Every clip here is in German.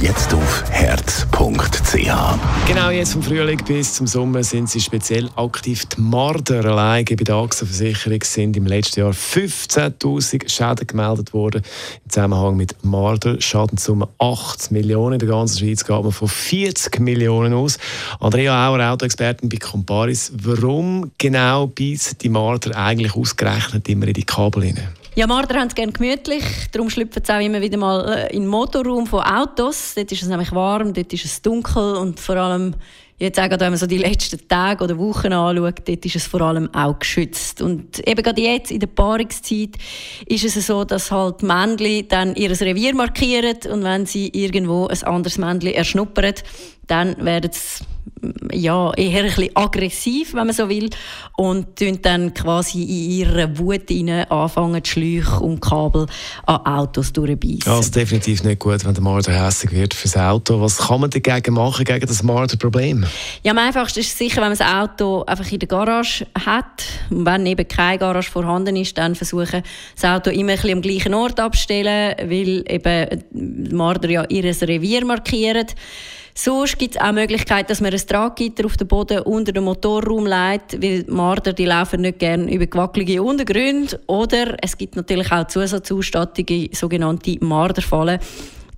Jetzt auf herz.ch. Genau jetzt vom Frühling bis zum Sommer sind sie speziell aktiv. Die Marder allein bei der AXA-Versicherung sind im letzten Jahr 15.000 Schäden gemeldet worden. Im Zusammenhang mit Marder Schadenssumme 8 Millionen. In der ganzen Schweiz geht man von 40 Millionen aus. Andrea Auer, Autoexpertin bei Comparis. Warum genau beißen die Marder eigentlich ausgerechnet immer in die Kabel hinein? Ja, Marder haben es gerne gemütlich, darum schlüpfen sie auch immer wieder mal äh, in den Motorraum von Autos. Dort ist es nämlich warm, dort ist es dunkel und vor allem, jetzt auch wenn man so die letzten Tage oder Wochen anschaut, dort ist es vor allem auch geschützt. Und eben gerade jetzt in der Paarungszeit ist es so, dass halt Männchen dann ihr Revier markieren und wenn sie irgendwo ein anderes Männchen erschnuppern, dann werden sie ja, eher ein bisschen aggressiv, wenn man so will, und tun dann quasi in ihrer Wut hinein anfangen, die Schläuche und Kabel an Autos durchbeissen. Ja, ist definitiv nicht gut, wenn der Marder hässlich wird fürs Auto. Was kann man dagegen machen, gegen das Marder-Problem? Ja, am einfachsten ist sicher, wenn man das Auto einfach in der Garage hat. Und wenn eben keine Garage vorhanden ist, dann versuchen, das Auto immer ein bisschen am gleichen Ort abzustellen, weil eben die Marder ja ihr Revier markieren. Sonst gibt es auch Möglichkeit, dass man ein Traggitter auf den Boden unter den Motorraum legt, weil Marder die laufen nicht gerne über gewackelige Untergründe. Oder es gibt natürlich auch Zusatzausstattungen, sogenannte Marderfallen.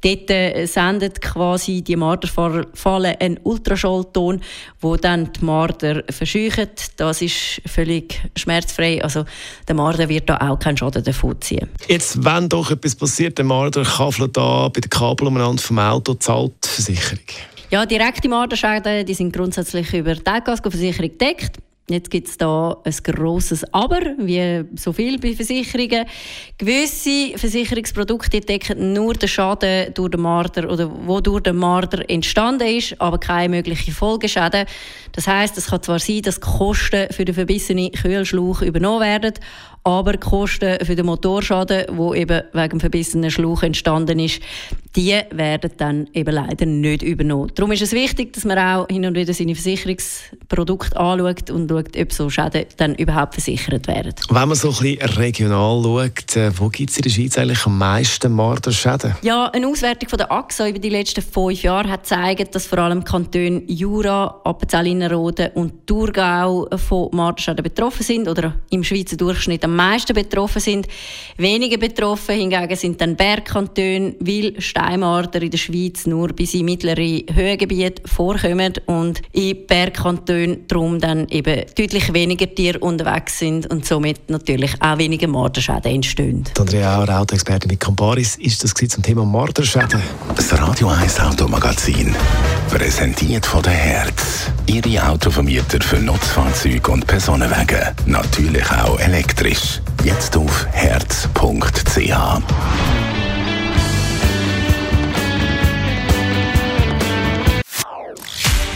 Dort äh, sendet quasi die Marderfalle einen Ultraschallton, wo dann die Marder verscheucht. Das ist völlig schmerzfrei. Also der Marder wird da auch keinen Schaden davon ziehen. Jetzt, wenn doch etwas passiert, der Marder kafelt da bei den Kabel umeinander vom Auto, zahlt die Versicherung? Ja, direkte Marderschäden die sind grundsätzlich über die Versicherung gedeckt. Jetzt gibt es da ein grosses Aber, wie so viel bei Versicherungen. Gewisse Versicherungsprodukte decken nur den Schaden durch den Marder oder wo durch den Marder entstanden ist, aber keine möglichen Folgeschäden. Das heißt, es kann zwar sein, dass die Kosten für den verbissenen Kühlschlauch übernommen werden, aber die Kosten für den Motorschaden, wo eben wegen dem verbissenen Schlauch entstanden ist, die werden dann eben leider nicht übernommen. Darum ist es wichtig, dass man auch hin und wieder seine Versicherungsprodukte anschaut und schaut, ob so Schäden dann überhaupt versichert werden. Wenn man so ein bisschen regional schaut, äh, wo gibt es in der Schweiz eigentlich am meisten Marderschäden? Ja, eine Auswertung von der AXA über die letzten fünf Jahre hat gezeigt, dass vor allem Kantone Jura, Appenzell Innerrhoden und Thurgau von Marderschäden betroffen sind oder im Schweizer Durchschnitt am meisten betroffen sind. Weniger betroffen hingegen sind dann Bergkantone, weil Steinmarder in der Schweiz nur bis in mittlere Höhengebiete vorkommen und in Bergkantonen darum dann eben deutlich weniger Tiere unterwegs sind und somit natürlich auch weniger Marderschäden entstehen. Andrea Auer, Autoexpertin mit Comparis, ist das zum Thema Marderschäden? Das Radio 1 Automagazin, präsentiert von der Herz. Ihre Autovermieter für Nutzfahrzeuge und Personenwagen, natürlich auch elektrisch. Jetzt auf herz.ch.